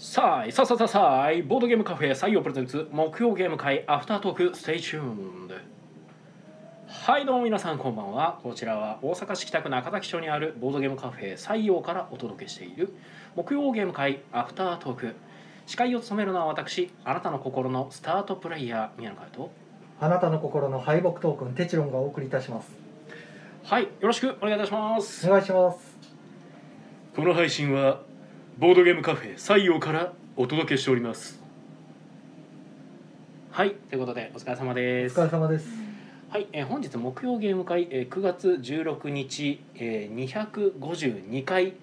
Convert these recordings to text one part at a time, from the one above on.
さあさあさあさあボードゲームカフェ採用 presents 木曜ゲーム会アフタートーク stay tuned はいどうも皆さんこんばんは。こちらは大阪市北区中崎町にあるボードゲームカフェ採用からお届けしている木曜ゲーム会アフタートーク。司会を務めるのは私あなたの心のスタートプレイヤー宮野海斗あなたの心の敗北トークンテチロンがお送りいたします。はいよろしくお願いいたします。お願いします。この配信はボードゲームカフェ採用からお届けしております。はいということでお疲れ様おです。疲れ様です。はい、えー本日木曜ゲーム会、えー9月16日、えー、252回、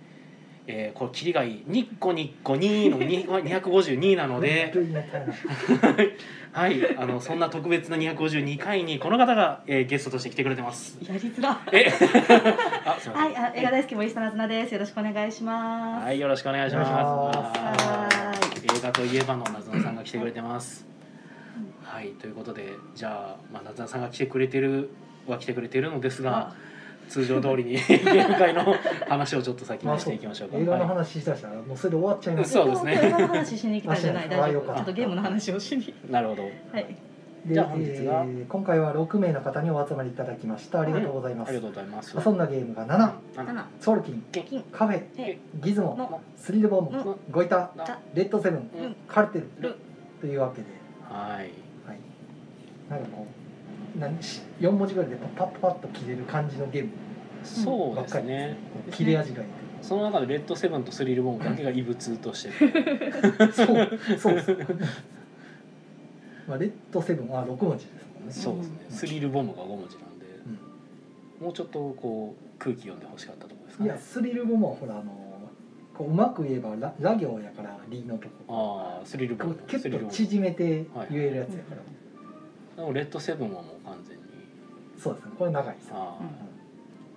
えー、これ切りがいい。ニッコニッコ2の2 252なので はいあのそんな特別な252回にこの方が、えーゲストとして来てくれてます。やりづら。えあすいません。はい、あ映画大好き森下なずなです。よろしくお願いします。はいよろしくお願いします。映画といえばのなずなさんが来てくれてます。はいということでじゃあ、まあ、なずなさんが来てくれてるは来てくれてるのですがあ通常通りにゲーム会の話をちょっと先にしていきましょうか。映画のは話したらもうそれで終わっちゃいますそうですね映画の話しに来たんじゃない。あ大丈夫。ちょっとゲームの話をしに。い、なるほど。はい。で、じゃあ本日はえー今回は6名の方にお集まりいただきましたありがとうございます、ありがとうございます。遊んだゲームが7あ七。ソウルキン金。カフェえ。ギズモの。スリルボムのゴイタた。レッドセブンうんカルテルる。というわけではい。はいなんかこう何し4文字ぐらいでパッパッパッと切れる感じのゲームそうですね。切れ味がいいその中でレッドセブンとスリルボムだけが異物として て。そうそうですまあレッドセブンは6文字ですもんねそうですね。スリルボムが5文字なんで、もうちょっとこう空気読んでほしかったところですかねいや。スリルボムはほらあのこううまく言えばララ行やからリのとこああ、スリルボムこう。キュッとスリルボム。縮めて言えるやつやから、でもレッドセブンはもう完全に。そうですね。これ長いです。よああ、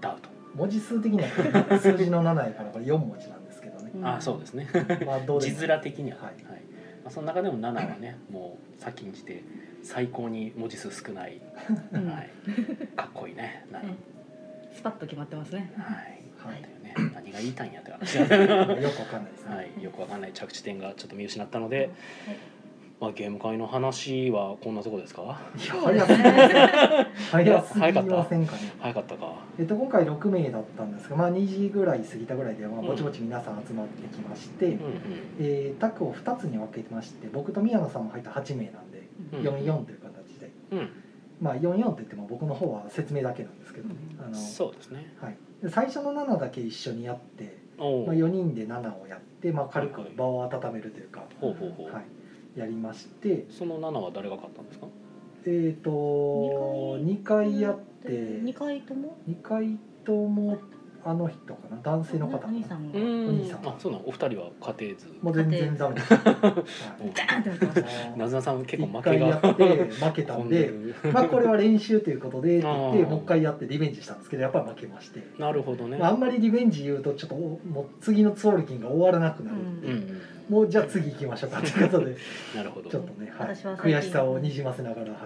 ダウト。文字数的には 数字の7やからこれ4文字なんですけどね、ああ、そうですね。まあどうで字も面的には、ははい。いまあ、その中でも7はねもう先んじて最高に文字数少ない、うん。はい、かっこいいね。7、うん。スパッと決まってますね。はい、はい。なんだよね。何が言いたいんやって話。よくわかんないですね、はい、よくわかんない着地点がちょっと見失ったので、まあ、ゲーム会の話はこんなとこですか？いやぎすね。早すぎませんかね？早かった。かえっと、今回6名だったんですが、まあ、2時ぐらい過ぎたぐらいで、まあ、ぼちぼち皆さん集まってきまして、うんうん。えータッグを2つに分けてまして僕と宮野さんも入った8名なんで、うん。44という形で、うん。まあ、44といっても僕の方は説明だけなんですけど、うん。あのそうですね。はい、で最初の7だけ一緒にやって、まあ、4人で7をやって、まあ、軽く場を温めるというか、ほうほうほう、はい、やりまして。その7は誰が勝ったんですか？えっ、と2回やって二回とも？2回ともあの人かな？男性の方お兄さんが。ううん。ん兄さん。あそうなの。お二人は家庭図もう全然ダメです、はい。ダーンってなずなさん結構一負けが。回やって負けたんでまあこれは練習ということでって言ってもう一回やってリベンジしたんですけどやっぱり負けまして、なるほどね、まあ、あんまりリベンジ言うとちょっとおもう次のツオルキンが終わらなくなる、うんうんうんもうじゃあ次行きましょうかということで なるほど。ちょっとね、はい、私は悔しさをにじませながら、は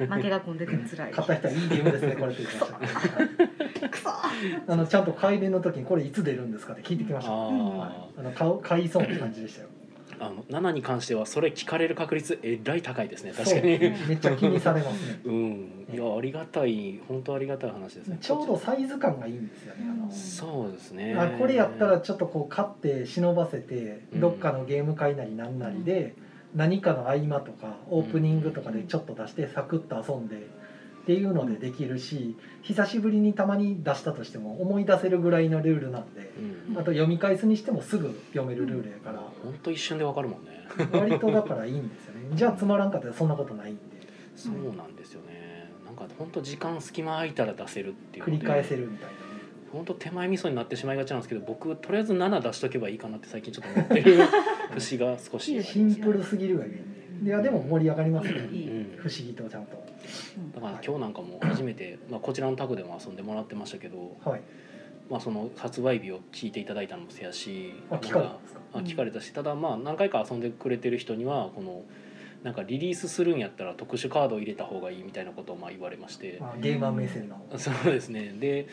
い、負けが込んでて辛い。勝った人はいいゲームですねこれって言ってましたくそ。あのちゃんと帰りの時にこれいつ出るんですかって聞いてきました。ああの買う買いそうな感じでしたよああの7に関してはそれ聞かれる確率えらい高いですね。確かに。めっちゃ気にされますね。うん。いやありがたい本当ありがたい話ですね。ちょうどサイズ感がいいんですよね。あのそうですね。あこれやったらちょっとこう買って忍ばせてうん。どっかのゲーム会なりなんなりで何かの合間とかオープニングとかでちょっと出してサクッと遊んでっていうのでできるし久しぶりにたまに出したとしても思い出せるぐらいのルールなんでうん。あと読み返すにしてもすぐ読めるルールやから本当一瞬でわかるもんね。割とだからいいんですよね。じゃあつまらんかったらそんなことないんで。そうなんですよね。なんか本当時間隙間空いたら出せるっていう繰り返せるみたいなね。本当手前味噌になってしまいがちなんですけど僕とりあえず7出しとけばいいかなって最近ちょっと思ってる 節が少し。シンプルすぎるがゆえにね。いやでも盛り上がりますね。うん。不思議とちゃんとだから今日なんかも初めて、まあ、こちらのタグでも遊んでもらってましたけど、はい。まあ、その発売日を聞いていただいたのもせやしあ聞かれたしただまあ何回か遊んでくれてる人にはこのなんかリリースするんやったら特殊カードを入れた方がいいみたいなことをまあ言われまして。あゲーマー目線の。そうですね。で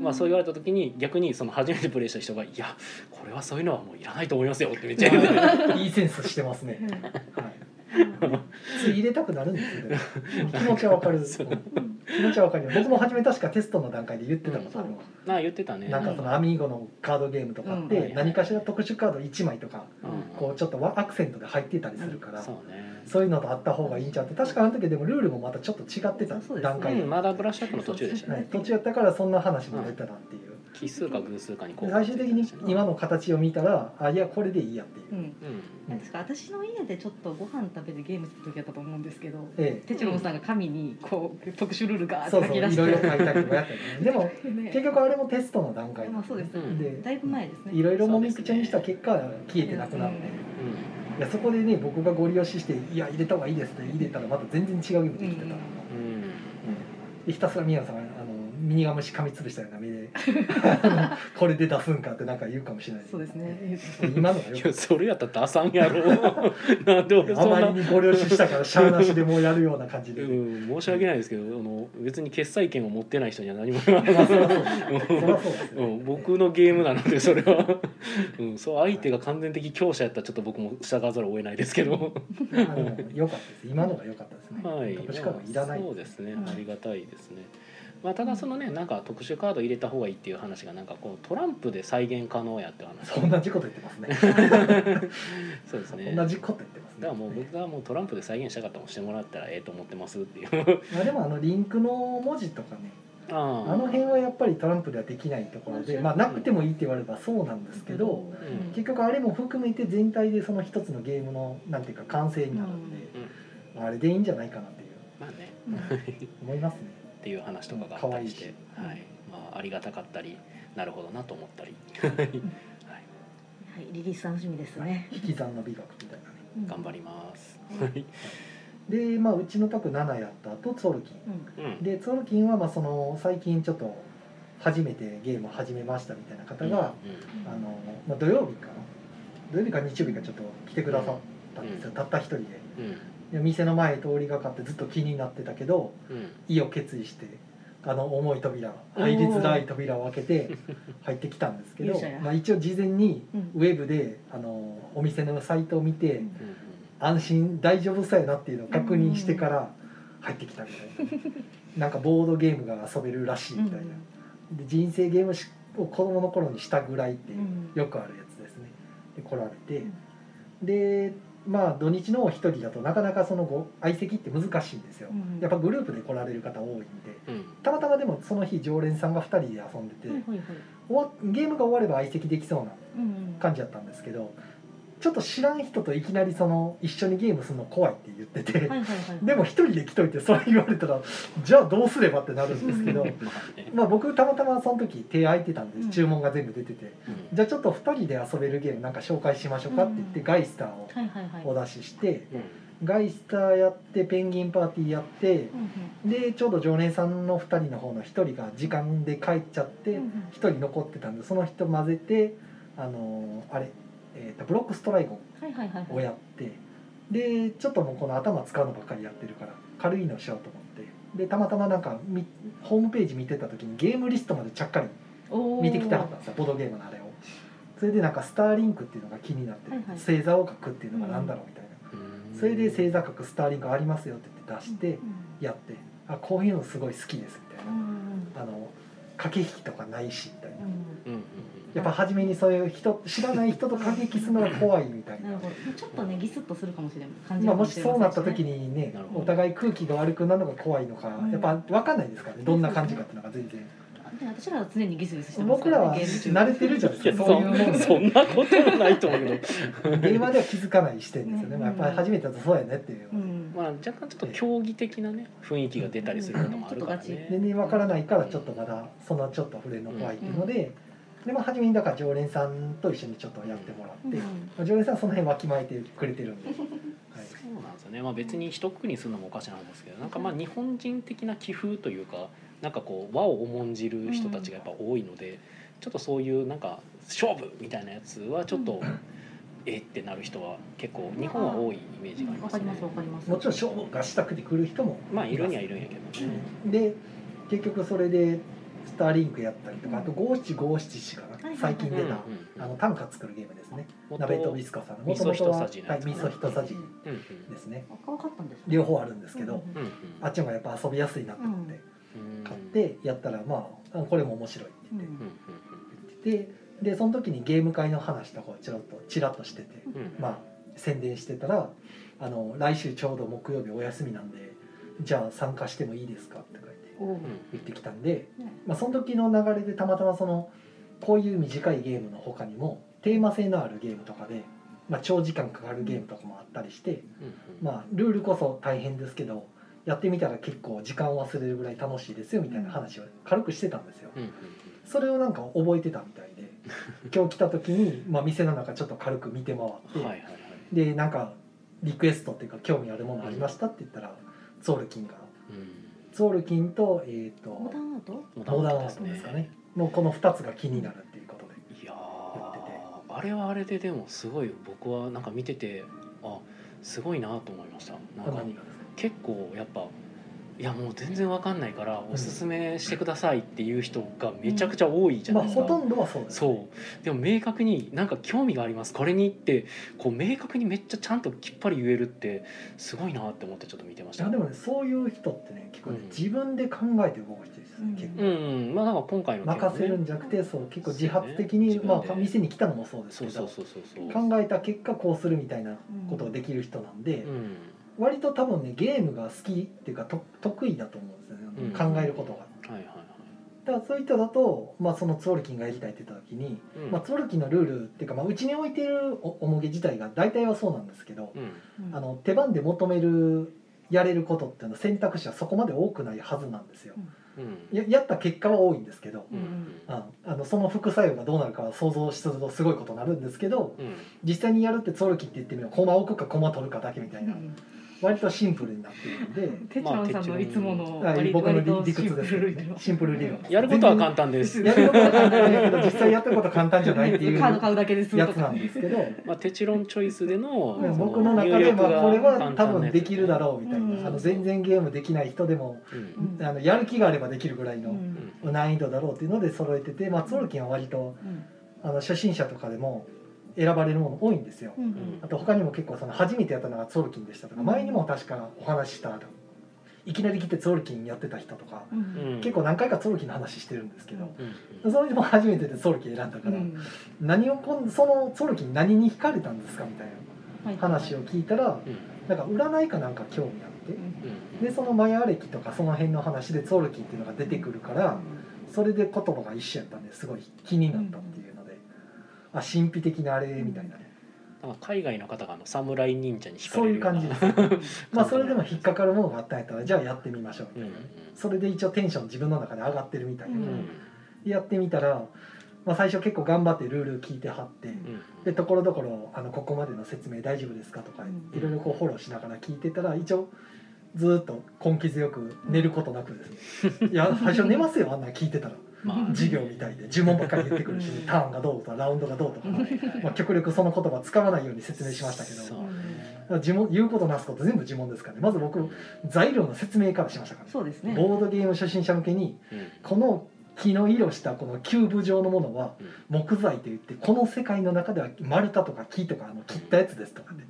まあ、そう言われた時に逆にその初めてプレイした人が「いやこれはそういうのはもういらないと思いますよ」ってめっちゃ言う。て いいセンスしてますね。うん。はい。つい入れたくなるんですよ。ね。気持ちはわかる。気持ちはわかる。よ。僕も初め確かテストの段階で言ってたことあるわ。ああ言ってたね。なんかそのアミーゴのカードゲームとかっうん。て何かしら特殊カード1枚とかうん。こうちょっとワアクセントで入ってたりするからそういうのとあった方がいいんちゃうって確かあの時でもルールもまたちょっと違ってた段階でうん、まだブラッシュアップの途中でしたね。はい、途中やったからそんな話も出たなっていう奇数か偶数かに最終的に今の形を見たらあいやこれでいいやっていう。う、ん。うん。確か私の家でちょっとご飯食べてゲームした時やったと思うんですけどえテチロンさんが紙にこう特殊ルールがえ、そうそうい書き出してろいろ書いたりとかやったりねでもね結局あれもテストの段階まあそうですねうんでだいぶ前ですねいろいろもみくちゃにした結果消えてなくなって、いやそこでね僕がご利用しして「いや入れた方がいいです」って入れたらまた全然違うゲームできてたうんうんでひたすら宮野さんがミニガムシ噛みつぶしたような目で これで出すんかってなんか言うかもしれない。そうですね。今のがよいやそれやったらダサんやろ。なんで俺あそんな。まりにご了承したからシャアなしでもうやるような感じで、うん、申し訳ないですけどあの別に決済権を持ってない人には何もまあそりゃそうですそりゃそうですよ、うん、僕のゲームなのでそれは、うん、そう相手が完全的強者やったらちょっと僕も従わざるを得ないですけど。良かったです。今のが良かったですね、はい。特殊カードいらない。そうですね。うんありがたいですね、まあ、ただそのねなんか特殊カード入れた方がいいっていう話がなんかこうトランプで再現可能やって話同じこと言ってますね。そうですね。同じこと言ってますね。だからもう僕がもうトランプで再現したかったら押してもらったらええと思ってますっていう。まあでもあのリンクの文字とかねああ。の辺はやっぱりトランプではできないところで、まあ、なくてもいいって言われればそうなんですけど、うん。結局あれも含めて全体でその一つのゲームのなんていうか完成になるんで、あれでいいんじゃないかなっていう。まあね。うん。思いますね。っていう話とかがあったりして、はい。まあ、ありがたかったりなるほどなと思ったり、はい、はい。リリース楽しみですね。引き算の美学みたいなね。頑張ります。うんはい。で、まあ、うちの卓7やった後ツォルキン。うん。うん。でツォルキンはまあその最近ちょっと初めてゲームを始めましたみたいな方が、あのまあ、土曜日かな。土曜日か日曜日かちょっと来てくださったんですよ、たった一人で。店の前通りがかってずっと気になってたけどうん。意を決意してあの重い扉入りづらい扉を開けて 入ってきたんですけどまあ、一応事前にうん。ウェブであのお店のサイトを見てうん。安心大丈夫そうやなっていうのを確認してから入ってきたみたいな。なんかボードゲームが遊べるらしいみたいな。で人生ゲームしを子供の頃にしたぐらいっていううん。よくあるやつですね。で来られて。でまあ土日の一人だとなかなかそのご相席って難しいんですよ。うん。やっぱグループで来られる方多いんで。うん。たまたまでもその日常連さんが2人で遊んでてはいはいはい。ゲームが終われば相席できそうなうん。感じだったんですけどちょっと知らん人といきなりその一緒にゲームするの怖いって言ってて、はいはいはい。でも一人で来といてそれ言われたらじゃあどうすればってなるんですけどまあ僕たまたまその時手空いてたんうん。で注文が全部出てて、うん。じゃあちょっと2人で遊べるゲームなんか紹介しましょうかって言って、うん。ガイスターをお出ししてうん。ガイスターやってペンギンパーティーやってうんでちょうど常連さんの2人の方の1人が時間で帰っちゃってうんうん。1人残ってたんでその人混ぜてあのーあれ、えーとブロックストライゴはいはいはいンをやってでちょっともうこの頭使うのばっかりやってるから軽いのしようと思って。でたまたまなんかみホームページ見てた時にゲームリストまでちゃっかり見てきてはったんですよボードゲームのあれを。それでなんかスターリンクっていうのが気になって、はいはい。星座を書くっていうのが何だろうみたいな、うん。それで星座書くスターリンクありますよって言って出してうんやって、あこういうのすごい好きですみたいうんな、あの駆け引きとかないしみたいな、うんうんうんやっぱ初めにそういう人知らない人と駆け引きするのが怖いみたいな。なるほどちょっとねギスッとするかもしれない感じまあ、もしそうなった時にねお互い空気が悪くなるのが怖いのか、うん。やっぱ分かんないですからねどんな感じかっていうのが全然。で私らは常にギスギスしてます。から僕らは慣れてるじゃないですかそういうそそんなこともないと思うけど。電話では気づかない視点ですよね、うん。まあ、やっぱり初めてだとそうやねっていう、うん。まあ若干ちょっと競技的なね雰囲気が出たりすることもあるからうん。ね全然分からないからちょっとまだそんなちょっと触れるの怖いっていうので、でまあ初めにだから常連さんと一緒にちょっとやってもらって、常連さんはその辺わきまえてくれてるんで、はい、そうなんですよね、まあ、別に一括りにするのもおかしなんですけどなんかまあ日本人的な気風というかなんかこう和を重んじる人たちがやっぱ多いので、ちょっとそういうなんか勝負みたいなやつはちょっと、えってなる人は結構日本は多いイメージがありますね。わかりますわかります。もちろん勝負がしたくて来る人もまあいるにはいるんやけどね、で結局それでスターリンクやったりとかあと五七五七四かな最近出たうんうんあの短歌作るゲームですね。元鍋とビスコさん味噌一さじのはい味噌一さじですね。両方あるんですけどうんうんうん。あっちの方がやっぱ遊びやすいなと思ってうん。買ってやったらまああこれも面白いってうん言ってうん。言ってでその時にゲーム会の話とかをちょろっとちらっとしててまあ宣伝してたらあの「来週ちょうど木曜日お休みなんでじゃあ参加してもいいですか?」って書いておう言ってきたんで、ねまあ、その時の流れでたまたまそのこういう短いゲームの他にもテーマ性のあるゲームとかで、まあ、長時間かかるゲームとかもあったりして、うん。まあ、ルールこそ大変ですけどやってみたら結構時間を忘れるぐらい楽しいですよみたいな話を軽くしてたんですよ。それをなんか覚えてたみたいで 今日来た時に、まあ、店の中ちょっと軽く見て回って、でなんかリクエストっていうか興味あるものありましたって言ったらツォールキンがうんツォールキンと,、えー、とモダンアート？モダンアートですかね。のこの2つが気になるっていうことでいや言ってて。ーあれはあれででもすごい僕はなんか見ててあすごいなと思いました。なんか何がですか？結構やっぱいやもう全然わかんないからおすすめしてくださいっていう人がめちゃくちゃ多いじゃまあないですか、ほとんどはそうです、そう。でも明確になんか興味があります。これにってこう明確にめっちゃちゃんときっぱり言えるってすごいなって思ってちょっと見てました。いやでもねそういう人ってね結構ね、うん。自分で考えて動く人ですよね、うん。結構、うんうん。まあなんか今回のね。任せるんじゃなくてそう結構自発的に、ね。まあ店に来たのもそうですけどそうそうそうそうそう。考えた結果こうするみたいなことができる人なんで、うん割と多分ねゲームが好きっていうかと得意だと思うんですよね、うん。考えることが。はいはいはい。だからそういう人だと、まあ、そのツォールキンがやりたいって言った時に、うん。まあ、ツォールキンのルールっていうか、まあ、うちに置いてるおおもげ自体が大体はそうなんですけど、うん。あの手番で求めるやれることっていうのは選択肢はそこまで多くないはずなんですよ。うん。ややった結果は多いんですけど、うん。ああのその副作用がどうなるかは想像するとすごいことになるんですけどうん。実際にやるってツォールキンって言ってみれば駒置くか駒取るかだけみたいな、うん割とシンプルになってるんで。テチロンさんのいつものはい割僕の理屈です。けどシンプルねシンプル理論やることは簡単です。やることは簡単だけど実際やったこと簡単じゃないっていうカード買うだけですやつなんですけど。まあテチロンチョイスでのうん僕の中でまあこれは多分できるだろろうみたいうん。なあの全然ゲームできない人でもあのやる気があればできるぐらいのうん。難易度だろうっていうので揃えてて、まあ、ツォルキンは割とうん。あの初心者とかでも選ばれるもの多いんですよ。うんあと他にも結構その初めてやったのがツォルキンでしたとか前にも確かお話ししたいきなり来てツォルキンやってた人とかうんうん。結構何回かツォルキンの話してるんですけどうんそれでも初めてでツォルキン選んだからうん何をこんそのツォルキン何に惹かれたんですかみたいなはい話を聞いたらうん。なんか占いかなんか興味あってうんでそのマヤ歴とかその辺の話でツォルキンっていうのが出てくるからそれで言葉が一緒やったんですごい気になったっていうあ神秘的なあれみたいな。ねなんか海外の方があの侍忍者に惹かそういうれるような感じです。まあそれでも引っかかるものがあったんやったらじゃあやってみましょうみうんたいなそれで一応テンション自分の中で上がってるみたいな。うんやってみたら、まあ、最初結構頑張ってルール聞いてはってうんでところどころあのここまでの説明大丈夫ですかとかうん。いろいろこうフォローしながら聞いてたら一応ずーっと根気強く寝ることなくですね。いや最初寝ますよあんなん聞いてたらまあ 授業みたいで呪文ばっかり言ってくるしうん。ターンがどうとかラウンドがどうとか、うん。まあ、極力その言葉使わないように説明しましたけど。呪文言うことなすこと全部呪文ですからね。まず僕材料の説明からしましたから、そうですね。ボードゲーム初心者向けにうん。この木の色したこのキューブ状のものはうん。木材といってこの世界の中では丸太とか木とかあの切ったやつですとかね。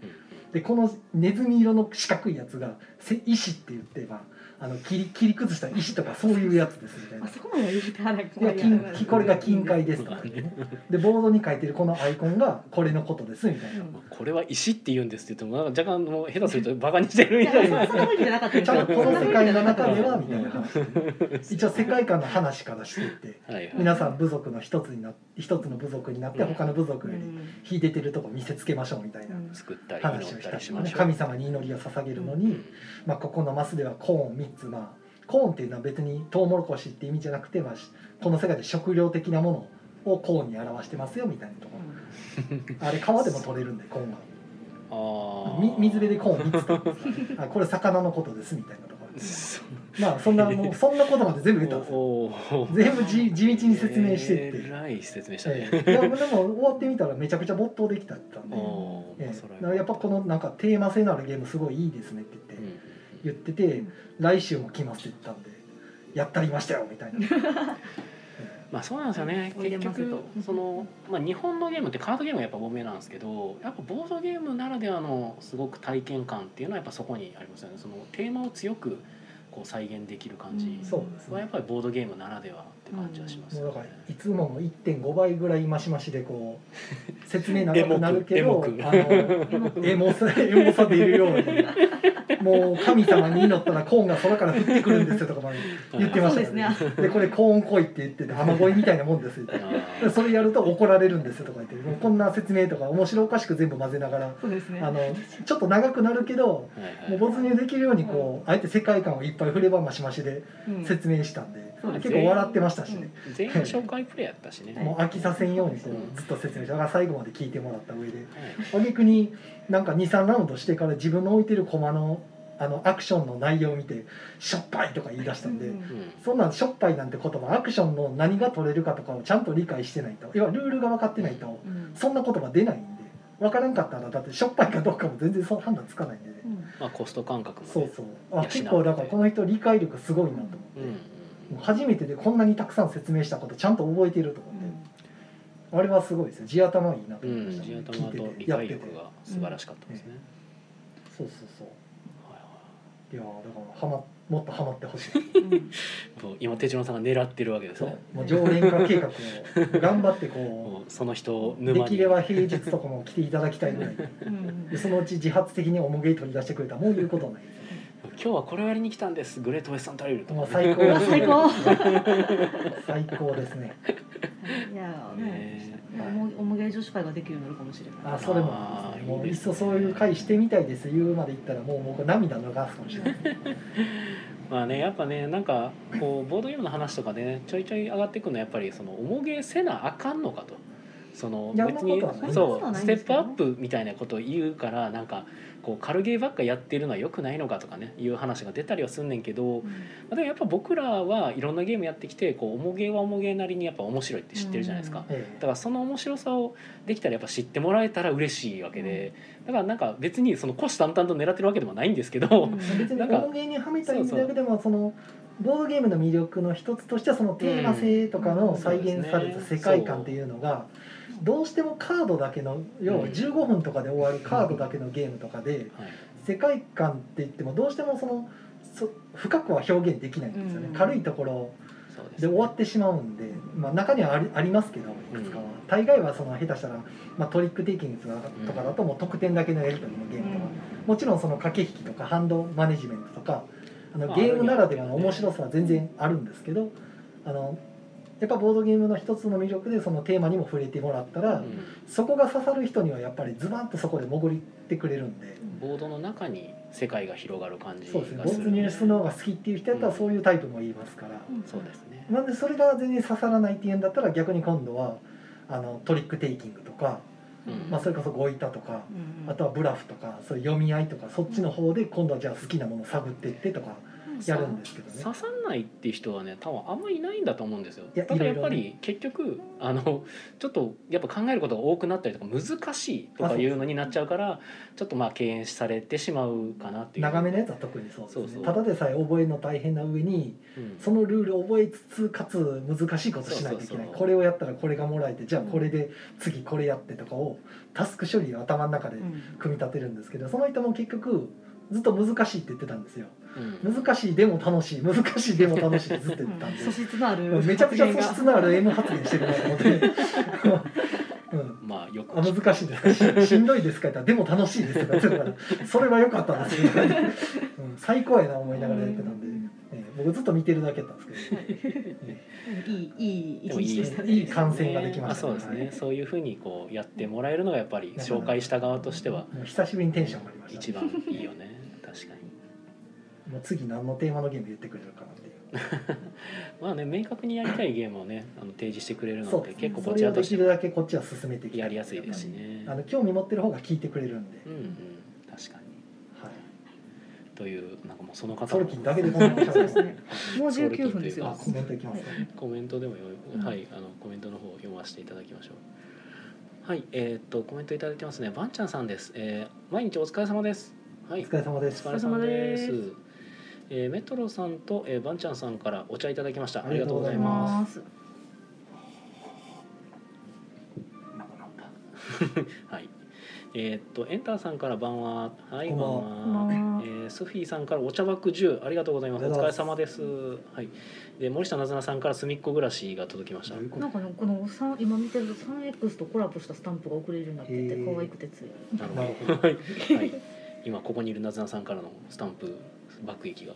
でこのネズミ色の四角いやつがせ石って言ってばあの切り切り崩した石とかそういうやつですみたいな。あ。そこまで言ってはないいや金きこれが金塊ですとか言ってね。でボードに書いてるこのアイコンがこれのことですみたいな。これは石って言うんですって言ってもなんか若干もう下手するとバカにしてるみいたいなんな意味じゃなかったんですよちゃんとこの世界の中ではみたいな話一応世界観の話からしていってはいはい。皆さん部族の一つにな一つの部族になってうん。他の部族よりうん。秀でてるとこ見せつけましょうみたいなうん作ったり話をしたたり神様に祈りを捧げるのに、まあ、ここのマスではコーン3つまあコーンっていうのは別にトウモロコシって意味じゃなくて、まあ、しこの世界で食料的なものをコーンに表してますよみたいなところ。あれ川でも取れるんでコーンはああみ水辺でコーン3つ あこれ魚のことですみたいなところ。そまあそんなもう そんなことまで全部言ったんですよ。全部じ地道に説明してって、えらい説明したね。ええ。いやでも終わってみたらめちゃくちゃ没頭できたってたんで、ええまあそれは。だからやっぱこのなんかテーマ性のあるゲームすごいいいですねって言って、うん言ってて、来週も来ますって言ったんでやったりましたよみたいな。まあそうなんですよね。結局その、まあ、日本のゲームってカードゲームがやっぱ多めなんですけどやっぱボードゲームならではのすごく体験感っていうのはやっぱそこにありますよね。そのテーマを強くこう再現できる感じうん。そうですね。はやっぱりボードゲームならではって感じはしますもうだからいつもの1.5倍ぐらいマシマシでこう 説明長くなるけエどエモさエモさ出るようにもう神様に祈ったらコーンが空から降ってくるんですよとかまで言ってましたよね。でこれコーン来いって言ってて雨乞いみたいなもんですよってそれやると怒られるんですよとか言ってもうこんな説明とか面白おかしく全部混ぜながらそうですね。あのちょっと長くなるけどもう没入できるようにこうあえて世界観をいっぱい振ればマシマシでうん。説明したんで結構笑ってましたしね。全員紹介プレイやったしね、はいもう飽きさせんようにこうずっと説明してだから最後まで聞いてもらった上で。はい。挙句になんか23ラウンドしてから自分の置いてる駒のあのアクションの内容を見て「しょっぱい」とか言い出したんで、うん。うんそんなんしょっぱいなんて言葉アクションの何が取れるかとかをちゃんと理解してないと要はルールが分かってないとうん。そんな言葉出ないんで分からんかったらだってしょっぱいかどうかも全然そう判断つかないんで。ね、うん。まあコスト感覚もねそうそう。あ結構だからこの人理解力すごいなと思って、うん。初めてでこんなにたくさん説明したことちゃんと覚えてると思って、あれはすごいですよ地頭いいなとうん。思いました、地頭と聞いて理てやってて解力が素晴らしかったですね、そうそうそういいやーだからはまもっとハマってほしい。今手島さんが狙ってるわけですそう。ねもう常連化計画を頑張ってこもうその人をう沼に。できれば平日とかも来ていただきたいぐらいうん。でそのうち自発的におもげ取り出してくれたらもう言うことない今日はこれをやりに来たんです。グレートウェスタントレイルと最高最高。最高ですね。いやねねおもおもげ女子会ができるようになるかもしれない。あそれももういっそそういう会してみたいです。言うまで言ったらもう僕涙流すかもしれない。まあねやっぱねなんかこうボードゲームの話とかでねちょいちょい上がってくるのはやっぱりその重げせなあかんのかとその別にそうステップアップみたいなことを言うからなんかこう軽ゲーばっかやってるのは良くないのかとかねいう話が出たりはすんねんけど、まあでもやっぱ僕らはいろんなゲームやってきてこう重げは重げなりにやっぱ面白いって知ってるじゃないですか。だからその面白さをできたらやっぱ知ってもらえたら嬉しいわけで、だからなんか別にその虎視眈々と狙ってるわけでもないんですけど、うん。え別になんか音源にはめたいんだけでもそのボードゲームの魅力の一つとしてはそのテーマ性とかの再現された世界観っていうのがどうしてもカードだけの要は15分とかで終わるカードだけのゲームとかではい。世界観って言ってもどうしてもそのそ深くは表現できないんですよね。うん。軽いところで終わってしまうんで、まあ、中にはありありますけどいくつかは。大概はその下手したら、まあ、トリックテイキングとかだともう得点だけのやり取りのゲームとか、もちろんその駆け引きとかハンドマネジメントとかあのまあゲームならではの面白さは全然あるんですけどあのやっぱボードゲームの一つの魅力でそのテーマにも触れてもらったら、うん。そこが刺さる人にはやっぱりズバッとそこで潜ってくれるんで。ボードの中に世界が広がる感じがそうですねする没入するのが好きっていう人やったらそういうタイプもいますから、そうですね。なんでそれが全然刺さらないっていうんだったら逆に今度はあのトリックテイキングとか、うん。まあ、それこそゴイタとか、うん。あとはブラフとかそういう読み合いとかそっちの方で今度はじゃあ好きなものを探っていってとかやるんですけどね。刺さんないっていう人はね多分あんまりいないんだと思うんですよ。ただやっぱいろいろり結局あのちょっとやっぱ考えることが多くなったりとか難しいとかいうのになっちゃうからちょっとまあ敬遠されてしまうかなっていう。長めのやつは特にそうですね。そうそう。ただでさえ覚えるの大変な上にうん。そのルールを覚えつつかつ難しいことしないといけない。そうそうそう。これをやったらこれがもらえてじゃあこれで次これやってとかをタスク処理を頭の中でうん。組み立てるんですけどその人も結局ずっと難しいって言ってたんですよ。うん。難しいでも楽しい。難しいでも楽しいってずっと言ってたんで。素質のあるめちゃくちゃ素質のある M 発言してるなと思って、うん、まあよくあ難しいです。ししんどいですか言ったらでも楽しいですとか言っそれは良かったんですよ、うん、最高やな思いながらやってたんで、ええ僕ずっと見てるだけだったんですけど、えいいいい一日でしたね。いい観戦ができましたあそうですね、はい。そういうふうにこうやってもらえるのがやっぱり紹介した側としては久しぶりにテンション上がりました。一番いいよねもう次何のテーマのゲーム言ってくれるかなっていう。まあね明確にやりたいゲームをねあの提示してくれるのそう。で結構こそれをできるちらとしてもだけこっちは進めてやりやすいですしね。あの興味持ってる方が聞いてくれるんで、うんうん確かに。はい、というなんかもうその方ソのルキンだけでこんなにそうですね。もう19分ですよ。あコメントいきますか、コメントでもよ、うん。はいあのコメントの方を読ませていただきましょう。はいえーっとコメントいただいてますね。ばんちゃんさんです、えー毎日お疲れ様です。はい。お疲れ様です。お疲れ様ですえーメトロさんと、えー、バンちゃんさんからお茶いただきました。あありがとうございます。はい。えーっとエンターさんから晩は。はいこんばんは。晩は。えースフィーさんからお茶バッグ10ありがとうございます。お疲れ様です。はい。で森下なずなさんからすみっこ暮らしが届きました。なんかねこの3今見てると 3X とコラボしたスタンプが送れるようになってて可愛くてつい。なるなるほど。はい、はい、今ここにいるなずなさんからのスタンプ爆撃が。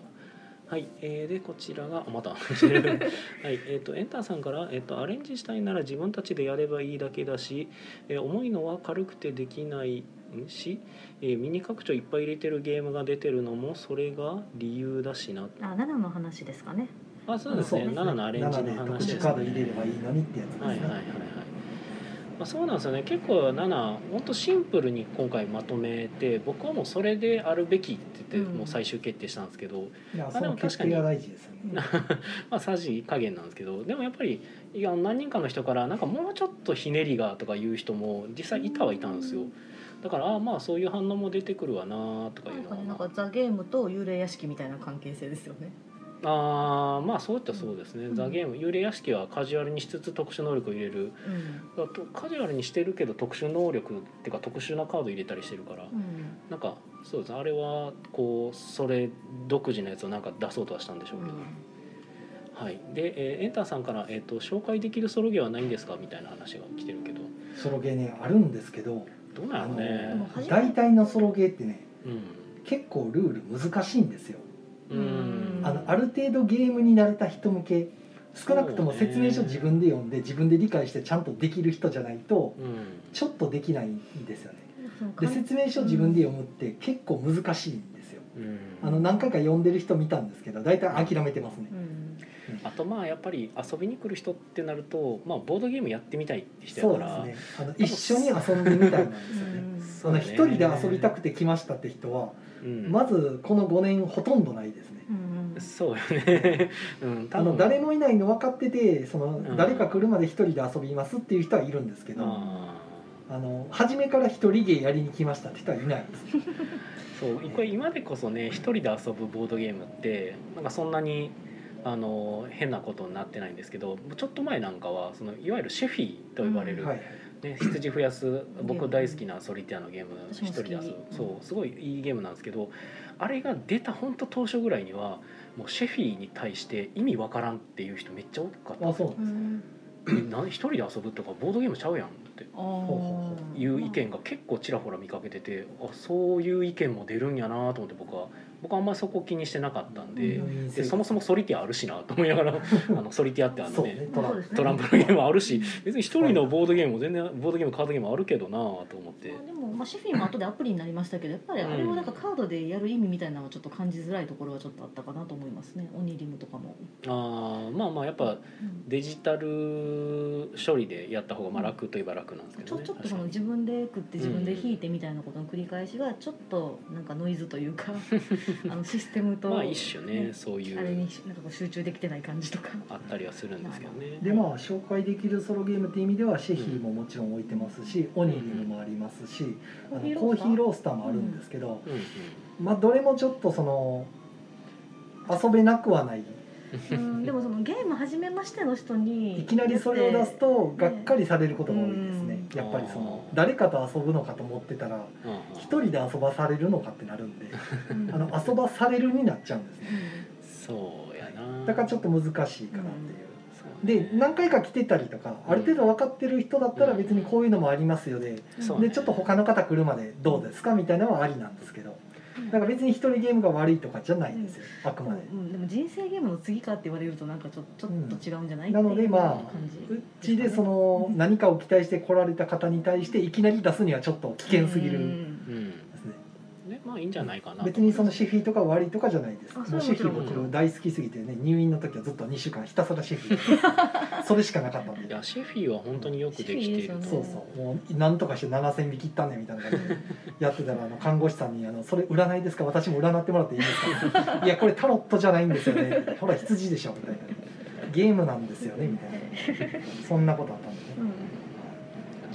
はい、えー、でこちらがあまた。はいえっ、とエンターさんから、えー、とアレンジしたいなら自分たちでやればいいだけだし、えー重いのは軽くてできないん？し、えーミニ拡張いっぱい入れてるゲームが出てるのもそれが理由だしな。あ7の話ですかね。あそうですね。7のアレンジの7話です殊カード入れれねばいいのにってやつですね、はいはいはいはいまあ、そうなんですよね。結構7本当シンプルに今回まとめて僕はもうそれであるべきって言ってうん。もう最終決定したんですけど、いやあその決定が大事ですよね。まあさじ加減なんですけどでもやっぱりいや何人かの人からなんかもうちょっとひねりがとか言う人も実際いたはいたんですよ。だからあまあそういう反応も出てくるわなとかいうのは。なんかザ・ゲームと幽霊屋敷みたいな関係性ですよねあーまあそういったそうですね、うん。ザ・ゲーム。幽霊屋敷はカジュアルにしつつ特殊能力を入れる。うん。あとカジュアルにしてるけど特殊能力っていうか特殊なカード入れたりしてるから、うん。なんかそうですね。あれはこうそれ独自のやつをなんか出そうとはしたんでしょうけど、はい。で、えーエンターさんから、えーと「紹介できるソロゲーはないんですか?」みたいな話が来てるけど。ソロゲーねあるんですけどどうなあののね大体のソロゲーってねう結構ルール難しいんですよ。んうんあのある程度ゲームに慣れた人向け少なくとも説明書自分で読んで自分で理解してちゃんとできる人じゃないとうん。ちょっとできないんですよね。で説明書自分で読むって結構難しいんですよ。うん。あの何回か読んでる人見たんですけど大体諦めてますね。うんあとまあやっぱり遊びに来る人ってなると、まあ、ボードゲームやってみたいって人そうでやからすね。あの一緒に遊んでみたいなんですよね。うん。その一人で遊びたくて来ましたって人はうん。まずこの5年ほとんどないですね。うんそうよね、うん、あの誰もいないの分かっててそのうん。誰か来るまで一人で遊びますっていう人はいるんですけど、ああの初めから一人芸やりに来ましたって人はいない。です。ーそうこれ今でこそね一人で遊ぶボードゲームってなんかそんなにあの変なことになってないんですけどちょっと前なんかはそのいわゆるシェフィーと呼ばれる、はいはい。ね、羊増やす僕大好きなソリティアのゲーム一人で遊ぶ。うん。そうすごいいいゲームなんですけどあれが出た本当当初ぐらいにはもうシェフィーに対して意味わからんっていう人めっちゃ多かった。あそううなんんえな一人で遊ぶとかボードゲームちゃうやんっていう意見が結構ちらほら見かけててあそういう意見も出るんやなと思って僕は僕はあんまりそこ気にしてなかったんで,、うんでそもそもソリティアあるしなと思いながら あのソリティアってあのねね。トランプ。のゲームあるし別に一人のボードゲームも全然ボードゲームカードゲームあるけどなと思って。でも、まあ、シェフィーも後でアプリになりましたけどやっぱりあれをなんかカードでやる意味みたいなのはちょっと感じづらいところはちょっとあったかなと思いますね。オニリムとかも、あーまあまあやっぱうん。デジタル処理でやった方がまあ楽といえば楽なんですけちょどねちょっとその自分で食って自分で引いてみたいなことの繰り返しがちょっとなんかノイズというか あのシステムと、まあ一種ねねそういう。あれになんかこう集中できてない感じとか。あったりはするんですけどね。でまあ紹介できるソロゲームっていう意味ではシェヒーももちろん置いてますし、オニリムもありますし、あのコーヒーロースターもあるんですけど、うんうん。まあどれもちょっとその遊べなくはない。うんでもそのゲーム始めましての人にいきなりそれを出すとがっかりされることが多いですね、うんやっぱりその誰かと遊ぶのかと思ってたら一人で遊ばされるのかってなるんでうん。あの遊ばされるになっちゃうんですねそうやな。だからちょっと難しいかなっていう。そうね。で何回か来てたりとかある程度分かってる人だったら別にこういうのもありますよででちょっと他の方来るまでどうですかみたいなのはありなんですけどうん。だから別に一人ゲームが悪いとかじゃないんですよ。あくまで。うん、でも人生ゲームの次かって言われるとなんかちょちょっと違うんじゃない、なのでまあ感じうちでその何かを期待して来られた方に対していきなり出すにはちょっと危険すぎる。うんねまあいいんじゃないかな。別にそのシェフィーとか悪いとかじゃないです。あそもうシェフィーれはもちろん。僕大好きすぎてね入院の時はずっと2週間ひたすらシェフィー。それしかなかったんでいやシェフィーは本当によくできているね。そうそう。もう何とかして7,000匹切ったんねみたいな感じでやってたらあの看護師さんにあの「それ占いですか？私も占ってもらっていいですか?」いやこれタロットじゃないんですよね」ほら羊でしょ」みたいな「ゲームなんですよね」みたいな。そんなことあったんでね。うん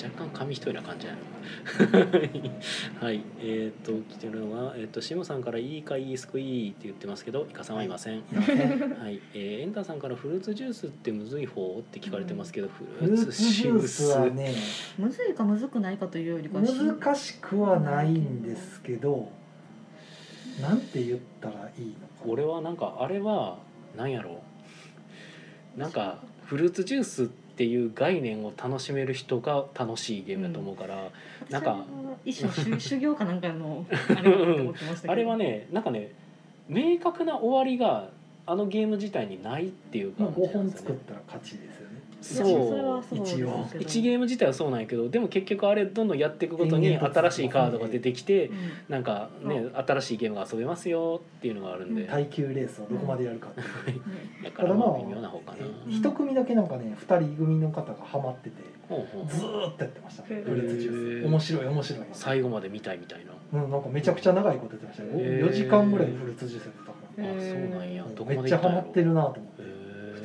若干紙一重な感じやな。はい。えっ、と来てるのは、えー、とシムさんから「いいかいいすくい」って言ってますけどイカさんはいません、い。ませんはい、えー、エンターさんからフルーツジュースってむずい方って聞かれてますけど、フフルーツジジューュースはスねむずいかむずくないかというよりかは難しくはないんですけどなんて言ったらいいのか俺はなんかあれはなんやろう。なんかフルーツジュースっていう概念を楽しめる人が楽しいゲームだと思うから、なんか私は一種の修修行かなんかの あれかなと思ってましたけど。あれはねなんかね明確な終わりがあのゲーム自体にないっていうまあ5感じなん本ですよね。作ったら勝ちですよねそう。いやそれはそうですけど1ゲーム自体はそうなんやけどでも結局あれどんどんやっていくごとに新しいカードが出てきてうんなんかね新しいゲームが遊べますよっていうのがあるんで、耐久レースをどこまでやるかってい だからまあ微妙な方かな。一組だけなんかね2人組の方がハマっててほうほう。ずーっとやってました。ねへー。フルーツジュー。ス面白い面白い。最後まで見たいみたいな。うんなんかめちゃくちゃ長いことやってましたよ。へー。4時間ぐらいフルーツジュースやってたかあそうなんや。めっちゃハマってるなと思って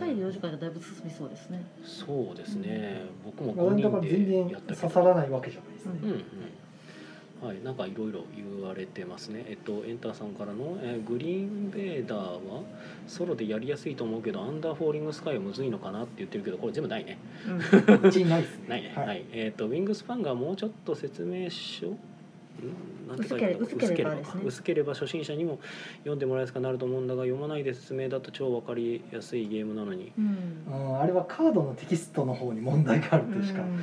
人で4時間でだいぶ進みそうですねそうですね。僕も5だから全人で然やったけど。刺さらないわけじゃないですね、うんうん。はい、なんかいろいろ言われてますね。えっとエンターさんからの、えーグリーンベーダーはソロでやりやすいと思うけどアンダーフォーリングスカイはむずいのかなって言ってるけどこれ全部ないね。うんうちにないですね ないね。ははいい。えっとウィングスパンがもうちょっと説明書薄ければですね。薄ければ。初心者にも読んでもらいやすくなると思うんだが読まないで説明だと超わかりやすいゲームなのに。うん。うん、あれはカードのテキストの方に問題があるとしか、うん。うん。うん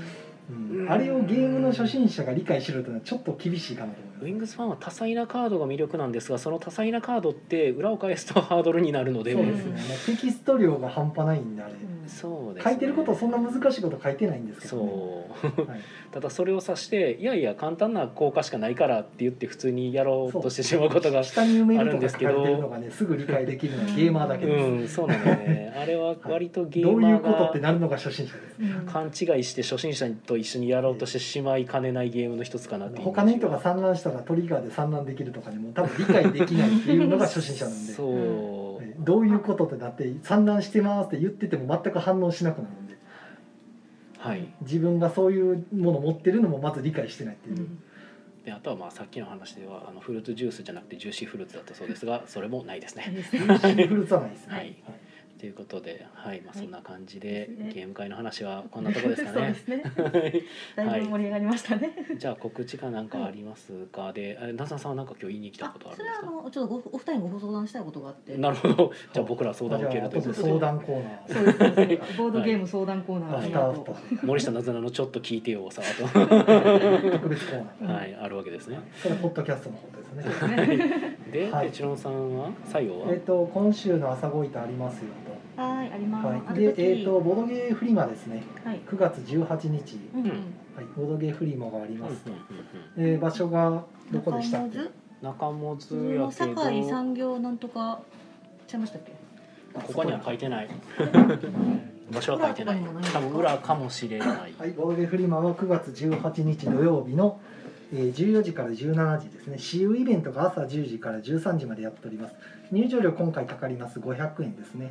あれをゲームの初心者が理解しろというのはちょっと厳しいかなと思います。ウィングスファンは多彩なカードが魅力なんですがその多彩なカードって裏を返すとハードルになるので。そうですね、テキスト量が半端ないんであれ、うんそうですね。書いてることそんな難しいこと書いてないんですけど、ね、そう。はい、ただそれを指していやいや簡単な効果しかないからって言って普通にやろうとしてしまうことがあるんですけど。れてるのがねすぐ理解できるのはゲーマーだけです、うん。そうなんだよね。あれは割とゲどういーマーうことってがなるのが初心者です。うん。勘違いして初心者と一緒にやろうとしてしまいかねないゲームの一つかなっていう。他の人が産卵したらトリガーで産卵できるとかにも多分理解できないっていうのが初心者なんで。そう。はいどういうことってなって産卵してますって言ってても全く反応しなくなるんで。はい。自分がそういうものを持ってるのもまず理解してないっていう、であとはまあさっきの話ではあのフルーツジュースじゃなくてジューシーフルーツだったそうですがそれもないですね。いいですねシーフルーツはないですね、はいということで、はい、まあ、はい。そんな感じで、ゲーム会の話はこんなとこですか そうでね。すね。はい。だいぶ盛り上がりましたね。じゃあ告知かなんかありますか？で、えなずなさんはなんか今日言いに来たあことあるそれはあんですか。のちょっとごお二人にご相談したいことがあって。なるほど。じゃあ僕ら相談を受けるということで、相談コーナー。そうですそうですボードゲーム相談コーナーアフありがとターアフタう。ー森下なずなのちょっと聞いてよさと、特別コーナー、はい、あるわけですね。それはポッドキャストのことですね。ではい。テチロンさんは？採用は、えっ、と今週の朝ごいたありますよ。はいあります、と、はい、でえっ、とボドゲーフリマですね。はい。9月18日、うんうん。はい、ボドゲーフリマがありうんうんますと、うんうん。えー場所がどこでしたっけ？中本中本やけど、堺産業なんとかちゃいましたっけ？ここには書いてない。場所は書いてない。多分裏かもしれない。はい、ボードゲーフリマは9月18日土曜日の、えー14時から17時ですね。私有イベントが朝10時から13時までやっております。入場料今回かかります。500円ですね、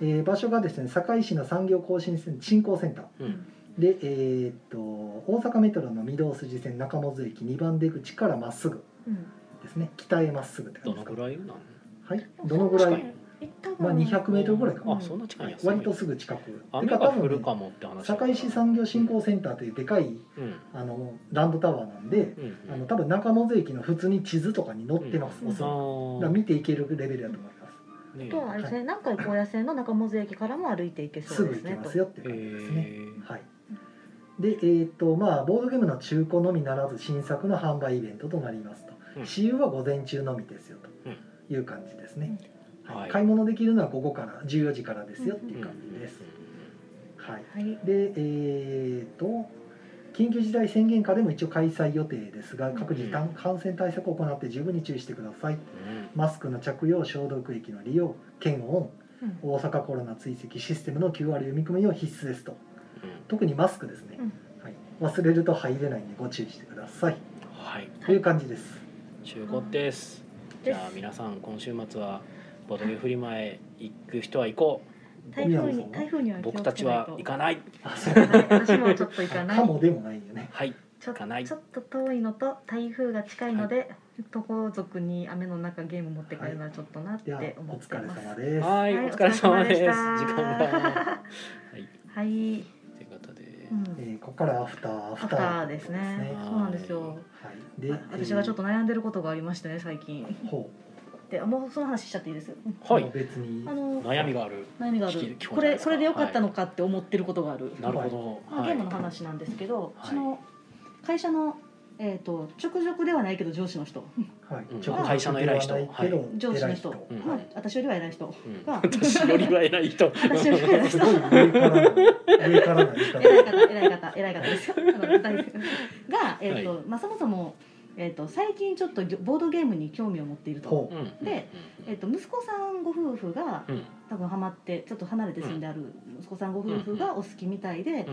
えー場所がですね堺市の産業更新セン振興センター。うん、うん、で、えーっと大阪メトロの御堂筋線中本駅2番出口からまっすぐうんですね。北へまっすぐってど感じです。かのぐらいなの？はい。どのぐら近い。まあ200メートルぐらいかあ、そんな近いんや。割とすぐ近く。雨てか多分ねが降るかもって話。堺市産業振興センターというでかいうん、あのランドタワーなんで、うん、あの多分中本駅の普通に地図とかに載ってます、うんだ見ていけるレベルだと思いますね。あとはあれですね南海高野線の中本駅からも歩いていけすそうですね。ぐ行けますよってい。うえ感じですね、ーはいでえーっとまあボードゲームの中古のみならず新作の販売イベントとなりますと、うん。私有は午前中のみですよという感じですね、はい。買い物できるのは午後から14時からですよっていう感じです、はい。はい。でえーっと緊急事態宣言下でも一応開催予定ですが各自感感染対策を行って十分に注意してください。うん。マスクの着用消毒液の利用検温。うん。大阪コロナ追跡システムの QR 読み込みを必須ですと。うん。特にマスクですね、はい、忘れると入れないんでご注意してください。はい、という感じです。中古です。じゃあ皆さん今週末はボドゲフリマへ行く人は行こう。台風に台風には僕たちは行かない。私もちょっと行かない。かもでもないよね。はい。ちょちょっと遠いのと台風が近いので、徒歩族に雨の中ゲーム持って帰るのはちょっとなって思お疲れってます。様です。はい、はいお疲れ様です。時お疲れ様でした。間が。はい、はい、ということで、うん、えーここからアフターアアフターですね。はいそうなんですよ。はい。で私がちょっと悩んでることがありましてね最近。えーほで、もうその話しちゃっていいです？うはい。別に。あの悩みがある。悩みがある。ここれえないですか？これで良かったのかって思ってることがある。なるほど。まあ、ゲームの話なんですけど、はい。その会社のえっ、と直属ではないけど上司の人、はい。会社の偉い人。ではない上司の人、まあ私よりは偉い人。うん。が。私よりは偉い人。私よりは偉い人。偉い方偉い方偉い方ですがえっ、と、まあそもそもえっ、と最近ちょっとボードゲームに興味を持っていると。ほう。ん。で、えっ、と息子さんご夫婦がうん。うん多分ハマってちょっと離れて住んである息子さんご夫婦がお好きみたいで、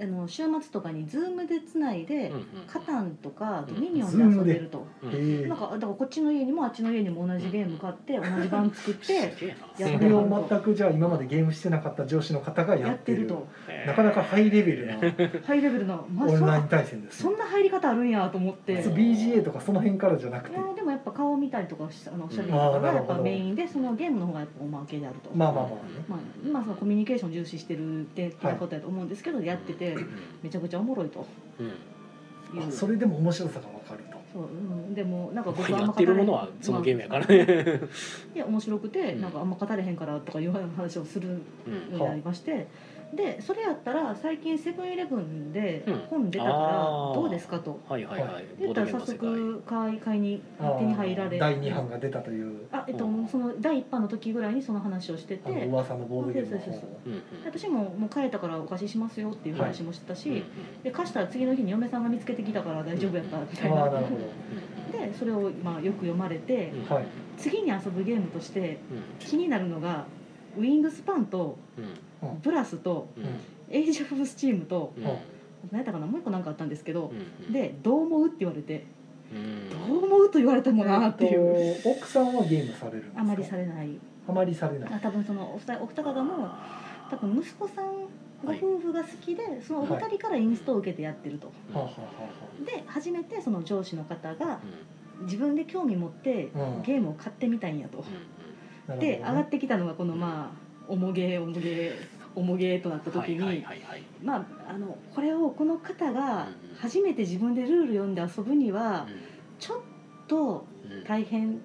あの週末とかにズームでつないで、カタンとかドミニオンで遊んで。ると。なんかだからこっちの家にもあっちの家にも同じゲーム買って同じ盤作ってすげえなやそれを全くじゃあ今までゲームしてなかった上司の方がややっててるっるとなかなかハイレベルな ハイレベルな、まあ、オンラインそ対戦ですね。そんな入り方あるんやと思って。そう BGA とかその辺からじゃなくて。いやでもやっぱ顔見たりとかしあのおしゃべり。とあかがやっぱメインでそのゲームの方がやっぱおまけであると。まあまあまあね。まあ、今そのコミュニケーション重視してるってってことやと思うんですけど、やっててめちゃくちゃおもろいと。うん。いう。あそれでも面白さがわかると。そう、うん、でもなんか僕はあんやまってるものはそのゲームやからね。いや面白くてうん。なんかあんま語れへんからとかいう話をするようになりまして、でそれやったら最近セブンイレブンでうん。本出たからどうですかと。はいはいはい。言ったら早速買い買いに手に入られ第2版が出たという。あえっとう。んその第一版の時ぐらいにその話をしてて。噂のボードゲームの。そうそうそううんうん私ももう買えたからお貸ししますよっていう話もしてたし、で貸したら次の日に嫁さんが見つけてきたから大丈夫やったみたいなああなるほでそれをまあよく読まれて。次に遊ぶゲームとしてうん。気になるのがウィングスパンとうんブラスとうん。エイジ・オブ・スチームとうん。何やったかなもう一個なんかあったんですけどうんでどう思うって言われてうん。どう思うと言われてもなっていうえ奥さんはゲームされるんですか？あまりされない。あまりされない。あ多分そのお二人お二方も多分息子さんご夫婦が好きでそのお二人からインストを受けてやってると。はあはあはで初めてその上司の方がうん。自分で興味持ってうん。ゲームを買ってみたいんやと。あなるほどね。で上がってきたのがこのまあ重げ重げ重げとなった時にまああのこれをこの方が初めて自分でルール読んで遊ぶにはちょっと大変か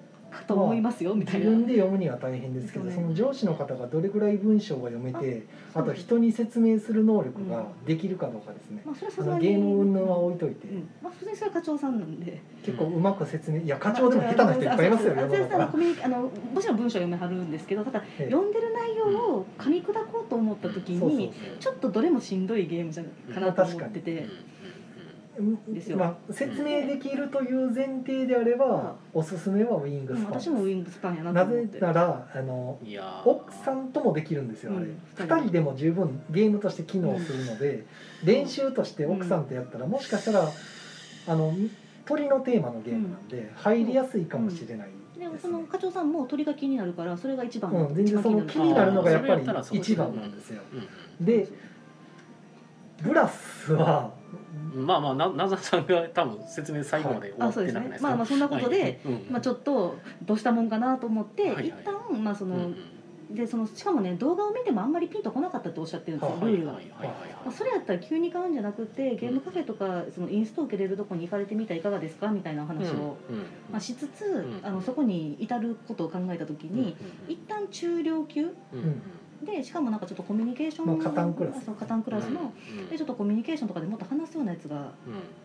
と思いますよみたいな。自分で読むには大変ですけど、そうねその上司の方がどれぐらい文章が読めてあと人に説明する能力ができるかどうかですね、まあそれゲーム云々は置いといて、うん。まあ普通にそれは課長さんなんで。結構うまく説明いや課長でも下手な人いっぱいいますよ世のああのもちろん文章読めはるんですけどただええ。読んでる内容を噛み砕こうと思った時にちょっとどれもしんどいゲームじゃかなと思ってて。うんですよ。まあ、説明できるという前提であれば、おすすめはウィングうんスパン。私もウィングスパンやななぜと思って。ならあのいやー。奥さんともできるんですよあれ、うん。2人でも十分ゲームとして機能するので、練習として奥さんとやったらもしかしたらあの鳥のテーマのゲームなんで入りやすいかもしれないですね。でその課長さんも鳥が気になるからそれが一番、うん、全然その気になるのがやっぱり一番なんですよ。うん。でブラスはうんまあまあななざさんが多分説明最後まで終わあそうですってなくないですか？ね。まあまあそんなことで、まあちょっっとどうしたもんかなと思って、はいはい。一旦まあその、うんでそのしかもね動画を見てもあんまりピンとこなかったっておっしゃってるんですよ、はいルールが。それやったら急に買うんじゃなくてゲームカフェとかそのインストを受けれるとこに行かれてみたらいかがですかみたいな話を、うんうんまあ、しつつ、んあのそこに至ることを考えた時に、一旦中量級うんでしかもなんかちょっとコミュニケーションまあカタンクラス。あそうカタンクラスの、でちょっとコミュニケーションとかでもっと話すようなやつが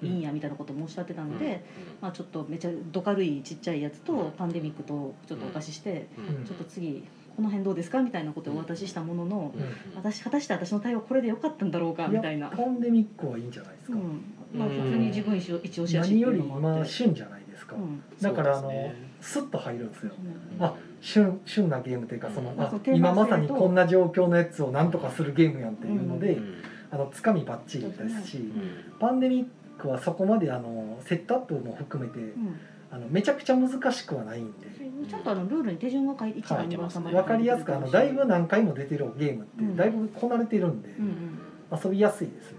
いいん。やみたいなこともおっしゃってたので、まあ、ちょっとめちゃど軽いちっちゃいやつと、うん。パンデミックとちょっとお貸しして、うん。ちょっと次この辺どうですかみたいなことをお渡ししたものの、うん。私果たして私の対応これでよかったんだろうかみたいな。パンデミックはいいんじゃないですか、うん。まあ、普通に自分一応一押しやしって何よりいうのもあって。今旬じゃないですか、うん。だからあの、スッと入るんですよ。うん。あ旬旬なゲームというかその、うんあ今まさにこんな状況のやつをなんとかするゲームやんっていうので、うん。あのつかみばっちりですし、うん。パンデミックはそこまであのセットアップも含めてうん。あのめちゃくちゃ難しくはないんで。ちゃんとあのルールに手順が書いて一番二番三番わかりやすくあのだいぶ何回も出てるゲームってうん。だいぶこなれてるんで、うんうん。遊びやすいですね、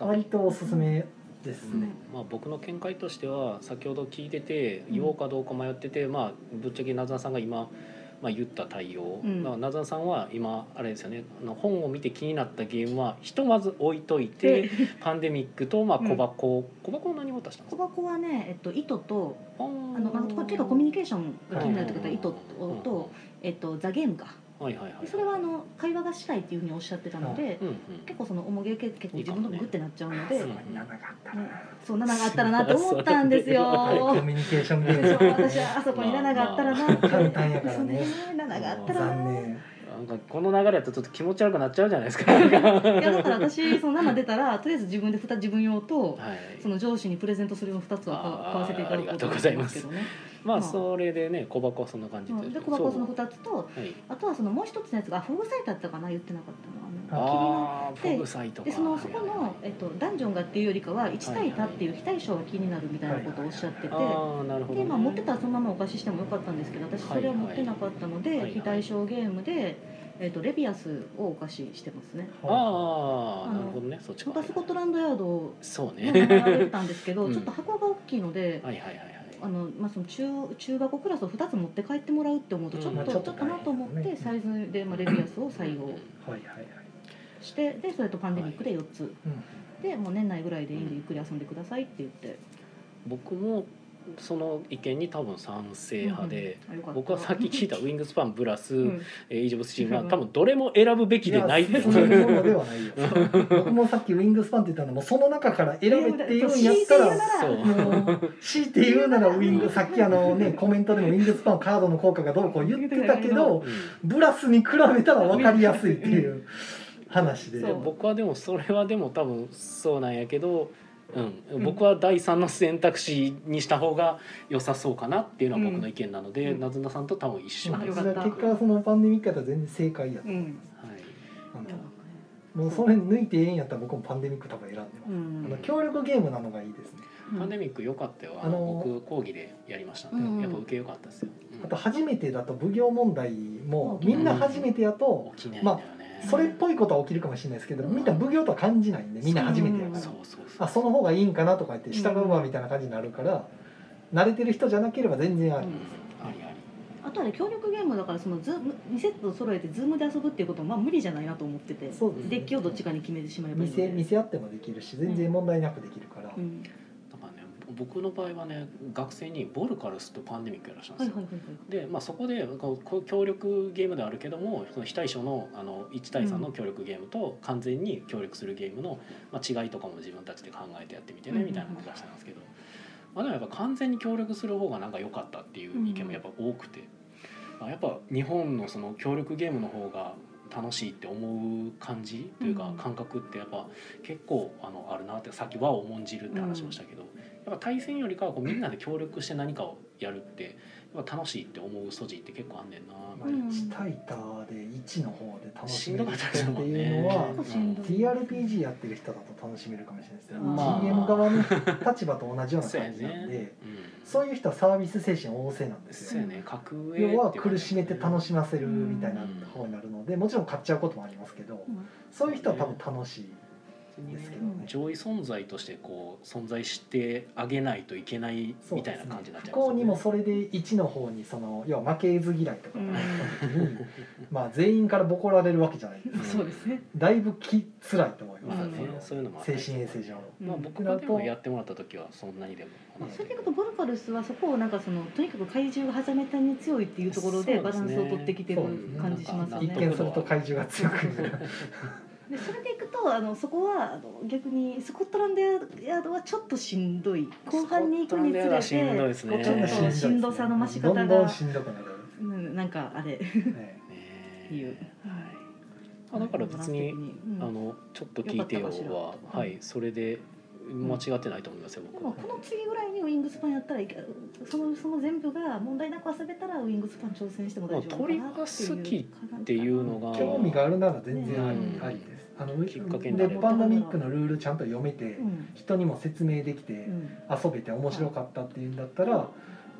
割とおすすめですね、まあ、僕の見解としては先ほど聞いてて言おうかどうか迷ってて、まあ、ぶっちゃけなずなさんが今、まあ、言った対応、なずなさんは今あれですよね。あの本を見て気になったゲームはひとまず置いといてで パンデミックと、まあ、うん。小箱、小箱は何を出したんですか？小箱はね、えっと、糸とああの、まあ、結構コミュニケーションが気になるって方は糸と、えっと、ザ・ゲームかはいはいはいでそれはあの会話がしたいっていうふうにおっしゃってたので、うんうん結構その重げ結構自分のグッてなっちゃうので、うん長かったうん。なそう7があったらなと思ったんですよ。コミュニケーションゲ私はあそこに7があったらな。って、簡単やからね。そう7があったらな残念。なんかこの流れやとちょっと気持ち悪くなっちゃうじゃないですか。はいいやだから私その7出たらとりあえず自分で2自分用とい。その上司にプレゼントするの2つは買買わせていただくことになりますけどね。まあまあそれでね小箱はそんな感じうんで小箱その2つとはい。あとはそのもう一つのやつがフグサイトだったかな言ってなかったのあのああ、でフグサイトか。でそのそこの、えっと、ダンジョンがっていうよりかは1対多っていう非対称が気になるみたいなことをおっしゃってて。ああ、なるほど、ね。でまあ、持ってたらそのままお貸ししてもよかったんですけど私それは持ってなかったので、はいはい非対称ゲームで、えっとレビアスをお貸ししてますね。ああ、なるほどね。そっちか。スコットランドヤードをそうねね。習われてたんですけど、うんちょっと箱が大きいので、はいはいはいはい。あのまあ、その中中箱クラスを2つ持って帰ってもらうって思うとちょっと、うんちょっとなと思ってサイズで、まあ、レビアスを採用はいはいはい。してでそれとパンデミックで4つ、うん。でもう年内ぐらいでいいんでゆっくり遊んでくださいって言って、僕もその意見に多分賛成派で。あよかった。僕はさっき聞いたウィングスパンプラス、うん。えーイージョブスチームは多分どれも選ぶべきでないってやそういうものではないよ。僕もさっきウィングスパンって言ったのもその中から選べって言うんやったら強いて言うならウィングさっきあのねコメントでもウィングスパンカードの効果がどうこう言ってたけどうん。ブラスに比べたら分かりやすいっていう話で。そうで僕はでもそれはでも多分そうなんやけど、うん、うん僕は第三の選択肢にした方が良さそうかなっていうのは僕の意見なので、うん。なずなさんと多分一緒あです。はいよかった結果そのパンデミックやったら全然正解やった、うん。なんだもうそれ抜いてええんやったら僕もパンデミック多分選んでます、うん。あの協力ゲームなのがいいですね。パンデミック良かったよ。あのあの僕講義でやりましたんやっぱ受け良かったですよ。うん。あと初めてだと奉行問題もみんな初めてやと起きないんだよね。それっぽいことは起きるかもしれないですけどみん。な奉行とは感じないんでみんな初めてやから。そ。あその方がいいんかなとか言って従うわみたいな感じになるから慣れてる人じゃなければ全然あり。うん。ですありあり。あとはね協力ゲームだからそのズーム2セット揃えてズームで遊ぶっていうこともまあ無理じゃないなと思っててそうですね。デッキをどっちかに決めてしまえばいいので。店店あってもできるし全然問題なくできるから、うん僕の場合はね学生にボルカルスとパンデミックやらしたんですよ。はいはいはいはい。でまあ、そこでこう協力ゲームではあるけどもその非対称のあの1対3の協力ゲームと完全に協力するゲームの、まあ、違いとかも自分たちで考えてやってみてねうんみたいなのを出したんですけど、まあ、でもやっぱ完全に協力する方がなんか良かったっていう意見もやっぱ多くて、まあ、やっぱ日本のその協力ゲームの方が楽しいって思う感じというかうん。感覚ってやっぱ結構あのあるなってさっき和を重んじるって話しましたけど、やっぱ対戦よりかはこうみんなで協力して何かをやるって楽しいって思う素地って結構あんねんな。まあ、1対多で1の方で楽しめるっていうのは TRPG やってる人だと楽しめるかもしれない。ですけど、まあ GM 側の立場と同じような感じなんで、ね。そういう人はサービス精神旺盛なんですよ。ね。要は苦しめて楽しませるみたいなうん方になるのでもちろん買っちゃうこともありますけどうん。そういう人は多分楽しいですけどね上位存在としてこう存在してあげないといけないみたいな感じになっちゃいます不幸にもそれで1の方にその要は負けず嫌いとか。があった時に、まあ全員からボコられるわけじゃない。ですかそうですね。だいぶき辛いと思います、まあねそそういうのも精神衛生上。まあ僕がでもやってもらった時はそんなにでもまあそれでいうとボルカルスはそこをなんかそのとにかく怪獣がはざめたに強いっていうところでバランスを取ってきてる感じしますよ一ね。見すると怪獣が強くでそれでいくとあのそこはあの逆にスコットランドヤードはちょっとしんどい。後半に行くにつれてスコットランドヤードはしんどいですね。ちょっとしんどさの増し方がどんどんしんどくなる、うんなんかあれ。ね。ね いう。はい。あだから別にうん。あのちょっと聞いてよははいそれで間違ってないと思いますよで僕は。もこの次ぐらいにウィングスパンやったらいけそのその全部が問題なく遊べたらウィングスパン挑戦しても大丈夫かなっていうまあ鳥が好きっていうのが興味があるなら全然あり,、うんありですあのきっかけにでなれば。パンダミックのルールちゃんと読めてうん。人にも説明できてうん。遊べて面白かったっていうんだったらも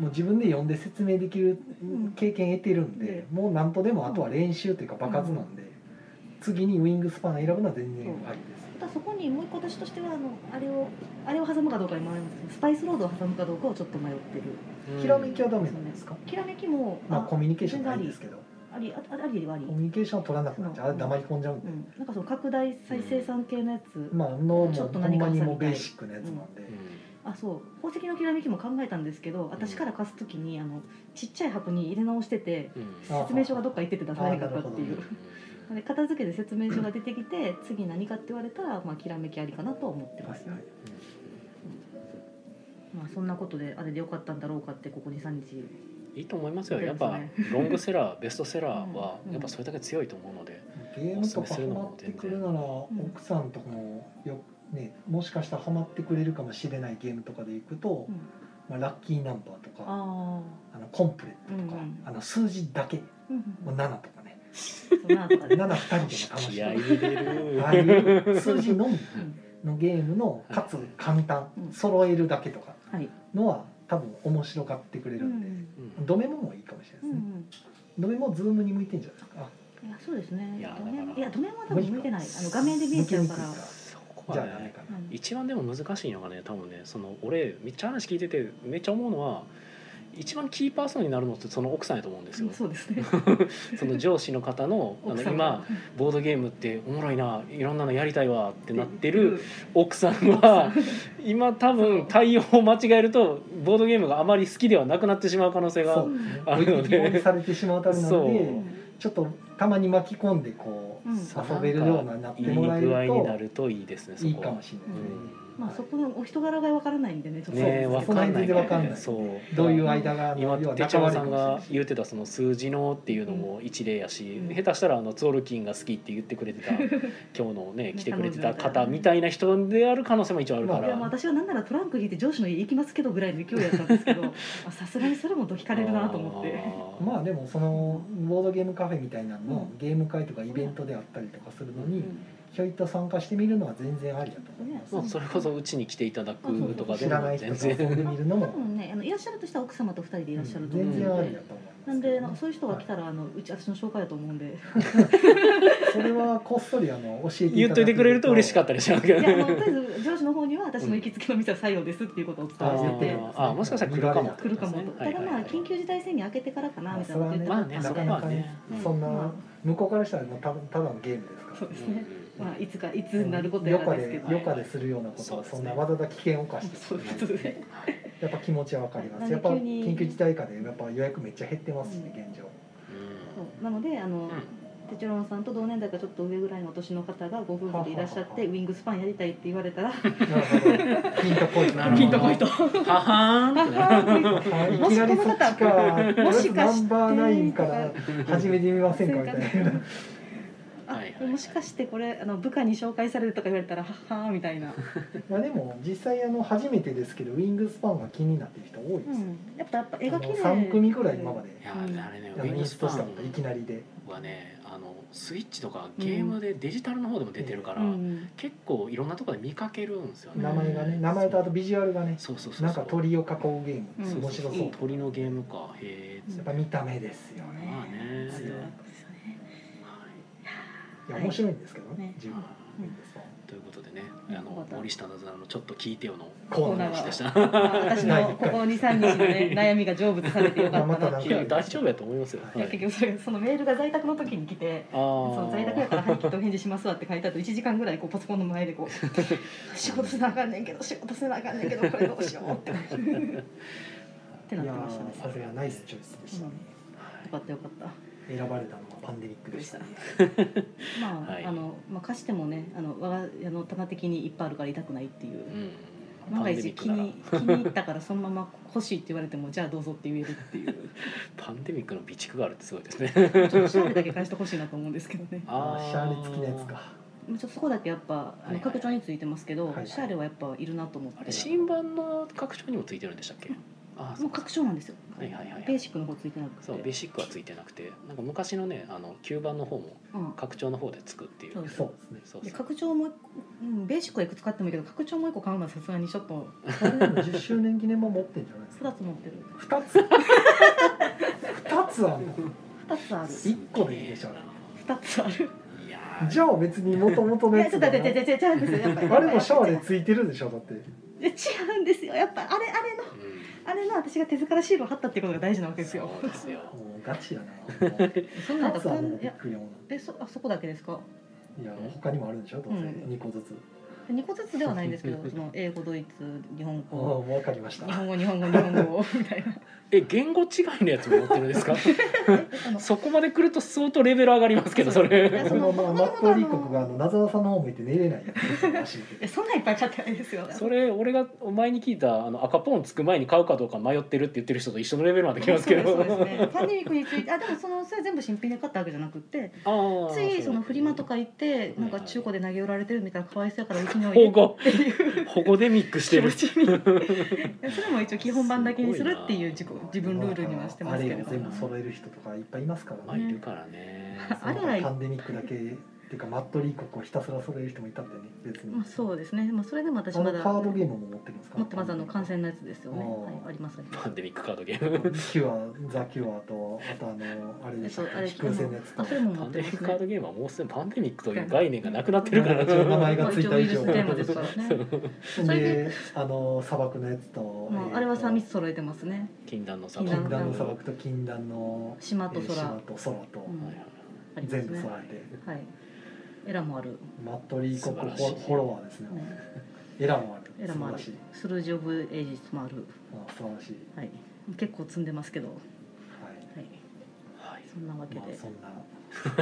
う自分で読んで説明できるん。経験得てるんででもう何とでもあとは練習というか場数なんで次にウィングスパン選ぶのは全然ありです。ただそこにもう一個私としてはあのあれをあれを挟むかどうかに迷いますけどスパイスロードを挟むかどうかをちょっと迷ってる。うん。ひらめきはダメなんですか？きらめきもまあコミュニケーションないんですけどありああありはあり。コミュニケーションは取らなくなっちゃう。あれ黙り込んじゃう。んでうん、なんかその拡大再生産系のやつ、まあのもうちょっと何か挟みたいもうベーシックなやつなんで。あそう。宝石のきらめきも考えたんですけど私から貸す時にあのちっちゃい箱に入れ直しててうん。あ説明書がどっか行ってて出さないかったっていう。うん。で片付けで説明書が出てきて次何かって言われたら、まあ、きらめきありかなとは思ってます、はいはい。まあ、そんなことであれでよかったんだろうかってここ23日いいと思いますよ。やっぱロングセラー ベストセラーはうんやっぱそれだけ強いと思うのでゲームとかハマってくるなら奥さんとかもよねもしかしたらハマってくれるかもしれないゲームとかでいくとうん、まあ、ラッキーナンバーとかああのコンプレットとか、うんあの数字だけあうん。もう7とかね。そうなとかで、7二人でも楽しい。ああいう数字のみうんのゲームのかつ簡単うん。揃えるだけとかはい。のは多分面白がってくれるんで、うんドメモもいいかもしれうないですね、んドメモズームに向いてんじゃないですか。いやそうですね。いやドメだからいやドメモは多分向いてない。あの画面で見えちゃうから。じゃあダメかな、うん一番でも難しいのがね多分ねその俺めっちゃ話聞いててめっちゃ思うのは一番キーパーソンになるのってその奥さんやと思うんですよ。そうですね。その上司の方のあの今ボードゲームっておもろいないろんなのやりたいわってなってる奥さんは今多分対応を間違えるとボードゲームがあまり好きではなくなってしまう可能性があるので。されてしまうためなのそう。でちょっとたまに巻き込んでこう、うん。遊べるようになっていいもらえ具合になるるといいですねといいそこは。かもしれない。ですね、まあそこのお人柄がわからないんでねちょっとねえそうわかんないその辺全然わかんない。そう。どういう間が今手帳さんが言ってたその数字のっていうのも一例やし、うん。下手したらあのツオルキンが好きって言ってくれてた 今日のね来てくれてた方みたいな人である可能性も一応あるかまら、まあ私はなんならトランク引いて上司の家行きますけどぐらいの勢いやったんですけど まあさすがにそれもど引かれるなと思って。まあでもそのボードゲームカフェみたいなののうん。ゲーム会とかイベントであったりとかするのにうんひょいっと参加してみるのは全然ありだと思います。まあそれこそうちに来ていただくとかで知らないも全然。人と遊んでみるのも。多分ねあのいらっしゃるとしたら奥様と二人でいらっしゃると思う全然あのでりだと思います。なんでなんかそういう人が来たらあのうち私の紹介だと思うんで。それはこっそりあの教えて言っといてくれると嬉しかっったりしますけどいやあのとねりあえず上司の方には私の行きつけの店は採用ですっていうことをお伝あえして。てーあーもしかしたら来るかも。来るかもと、ただまあ緊急事態宣言明けてからかなみたいなこと言ってまあね。なかなかねはね。そんなま向こうからしたらもうたただのゲームですから。そうですね、うんまあいつかいつになることやらですけど。で余暇でするようなことはそんなわざわざ危険を冒してそういうことで。やっぱ気持ちはわかります。やっぱ緊急事態下でやっぱ予約めっちゃ減ってますしね現状。そう。なのであの、テチロンさんと同年代かちょっと上ぐらいの年の方がご夫婦でいらっしゃってウィングスパンやりたいって言われたら。ピンとこいなるほど。ピンとこいと。うんははーんって なはいいきなりそっちか。とりあえずナンバーナインかもら始めてみませんかみたいな。あはいはいもしかしてこれあの部下に紹介されるとか言われたらはっはーみたいな、まあでも実際あの初めてですけどウィングスパンが気になってる人多いですよ、うん、やっぱやっぱ絵が綺麗。3組ぐらい今まで。いやあれねウあのインスィングスパトしたこといきなりで。ンはねあのスイッチとかゲームでデジタルの方でも出てるから、うん。結構いろんなところで見かけるんですよね、名前がね名前とあとビジュアルがねそうそうそうなんか鳥を囲うゲーム。うん。面白そう鳥のゲームか。へえやっぱ見た目ですよね。まあね。強いですよねい。や面白いんですけどねね。十分ということでねうん。あの森下なずなのちょっと聞いてよのコーナーでした。まあ私のここ23日の、ね、悩みが成仏されてよかった。なっていや。大丈夫やと思いますよ、結局それそのメールが在宅の時に来てあそのあ在宅やから「はいきっとお返事しますわ」って書いてあと1時間ぐらいこうパソコンの前でこう「仕事せなあかんねんけど仕事せなあかんねんけどこれどうしよう」って。ってなっいやてましたね。ーそれはナイスチョイスでした。ねよかったよかった選ばれたのはパンデミックでしたね。まあ、はい。あのまあ貸してもねあの我が家の玉的にいっぱいあるから痛くないっていう。うん。万が一気に気に入ったからそのまま欲しいって言われてもじゃあどうぞって言えるっていう。パンデミックの備蓄があるってすごいですね。ちょっとシャーレだけ返してほしいなと思うんですけどね。あー。シャーレ付きのやつか。ちょっとそこだけやっぱあはいはい。の拡張についてますけど、はいはい。シャーレはやっぱいるなと思って。新版の拡張にもついてるんでしたっけ？あもう拡張なんですよ、はいはいはいベーシックの方ついてなくて。そうベーシックはついてなくてなんか昔のねあの吸盤の方もうん。拡張の方でつくっていう。そうそう。ですねで拡張も、うん、ベーシックはいくつ買ってもいいけど拡張もう一個買うのはさすがにちょっとあれでも10周年記念も持ってんじゃないですか。2つ持ってる。2つ。2つあるの。2つある。1個でいいでしょ。2つある。じゃあ別にもともとのやつあれもシャワーでついてるでしょだって。違うんですよ。やっぱあれあれの。うんあれの私が手塚らシールを貼ったっていうことが大事なわけですよ。そうですよ。もうガチやな。そんなん2つあるのびっいやくりやもんえそあそこだけですか？いや他にもあるんでしょ？どうせ。うん。2個ずつ。2個ずつではないんですけどその英語ドイツ日本ああ語分かりました。日本語日本語日本語みたいなえ言語違いのやつも持ってるんですか？そこまで来ると相当レベル上がりますけどそれ。そのまあマットリー国があのなざわさんの方向いて寝れないやつらしいけえそんなんいっぱい買ってないですよそれ俺が前に聞いたあの赤ポンつく前に買うかどうか迷ってるって言ってる人と一緒のレベルまで来ますけど。そうですそうですね。パンデミックについてあでもそのそれ全部新品で買ったわけじゃなくて。ついそのフリマとか行ってなんか中古で投げ売られてるみたいなかわいそうやからうちに置いて保護。っていう保護でミックしてる。それも一応基本版だけにするっていう自己自分ルールにはしてますけれど。あれを全部揃える人とかいっぱいいますからまあいるからね。あれはパンデミックだけっていうかマットリー国をひたすら揃える人もいたってね別に。まあそうですね。まあそれでも私あのまだカードゲームも持ってるんですか？持ってます。あの感染のやつですよね。はいありますパンデミックカードゲーム。キュアザ・キュアとあとあのあれでしたっけ？飛空船のやつと。あそれも持パンデミックカードゲームはもうすでにパンデミックという概念がなくなってるから。一応名前がついた以上ですからね。それでであの砂漠のやつと、まああれは三密揃えてますね。禁断の砂禁禁漠断の砂漠と禁断の島と空。えー島と空と、うん。全部ね揃えて、はいエラもある。マットリー国素晴らしいフォフォロワーですね、ねエラもある。エラもある。素晴らしい。スルージオブエイジスもある。あ素晴らしい。はい。結構積んでますけど。ははい。いはい。そんなわけで。まあそんな。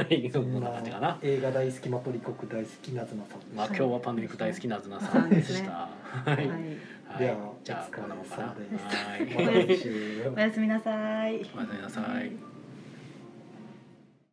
はい。そんな感じかな。映画大好きマトリ国大好きなずなさん。まあ今日はパンデミック大好きなずなさんでした。ははい。いはい。ではじゃあお疲れこんなもんかな。様ですはい おやすみなさい。おやすみなさい